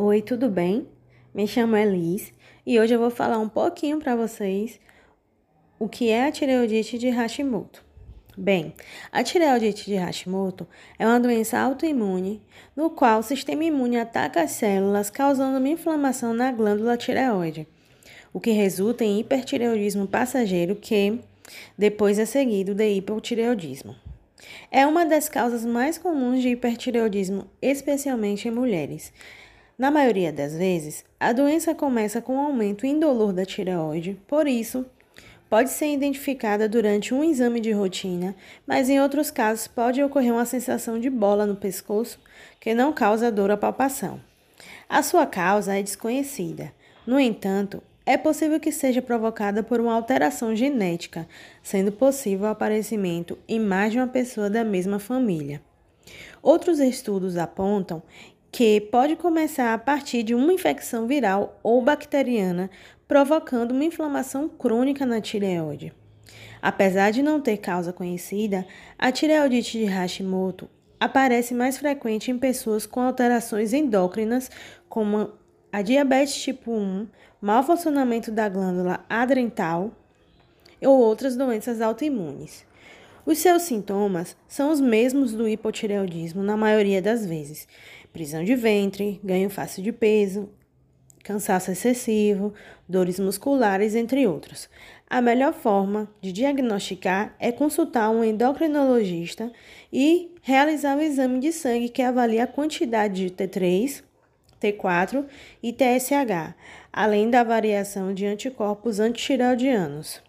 Oi, tudo bem? Me chamo Elis e hoje eu vou falar um pouquinho para vocês o que é a tireoidite de Hashimoto. Bem, a tireoidite de Hashimoto é uma doença autoimune no qual o sistema imune ataca as células causando uma inflamação na glândula tireoide, o que resulta em hipertireoidismo passageiro que depois é seguido de hipotireoidismo. É uma das causas mais comuns de hipertireoidismo, especialmente em mulheres. Na maioria das vezes, a doença começa com um aumento indolor da tireoide, por isso, pode ser identificada durante um exame de rotina, mas em outros casos pode ocorrer uma sensação de bola no pescoço que não causa dor à palpação. A sua causa é desconhecida. No entanto, é possível que seja provocada por uma alteração genética, sendo possível o aparecimento em mais de uma pessoa da mesma família. Outros estudos apontam que pode começar a partir de uma infecção viral ou bacteriana, provocando uma inflamação crônica na tireoide. Apesar de não ter causa conhecida, a tireoidite de Hashimoto aparece mais frequente em pessoas com alterações endócrinas, como a diabetes tipo 1, mau funcionamento da glândula adrental ou outras doenças autoimunes. Os seus sintomas são os mesmos do hipotireoidismo na maioria das vezes: prisão de ventre, ganho fácil de peso, cansaço excessivo, dores musculares, entre outros. A melhor forma de diagnosticar é consultar um endocrinologista e realizar o exame de sangue que avalia a quantidade de T3 T4 e TSH, além da variação de anticorpos antitireoidianos.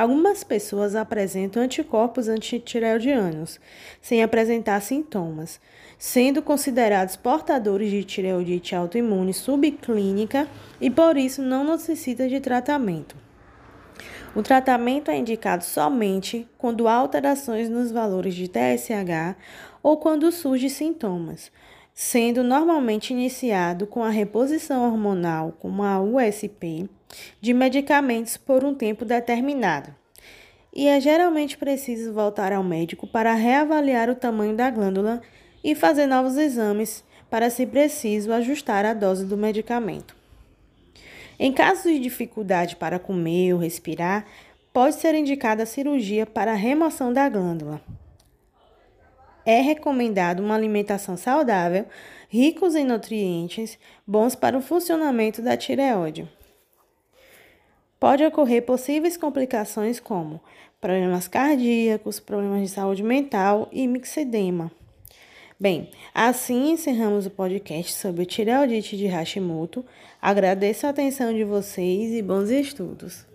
Algumas pessoas apresentam anticorpos antitireoidianos sem apresentar sintomas, sendo considerados portadores de tireoidite autoimune subclínica e por isso não necessita de tratamento. O tratamento é indicado somente quando há alterações nos valores de TSH ou quando surgem sintomas, sendo normalmente iniciado com a reposição hormonal, como a USP, de medicamentos por um tempo determinado. E é geralmente preciso voltar ao médico para reavaliar o tamanho da glândula e fazer novos exames para, se preciso, ajustar a dose do medicamento. Em caso de dificuldade para comer ou respirar, pode ser indicada a cirurgia para a remoção da glândula é recomendado uma alimentação saudável, ricos em nutrientes, bons para o funcionamento da tireoide. Pode ocorrer possíveis complicações como problemas cardíacos, problemas de saúde mental e mixedema. Bem, assim encerramos o podcast sobre tireoidite de Hashimoto. Agradeço a atenção de vocês e bons estudos.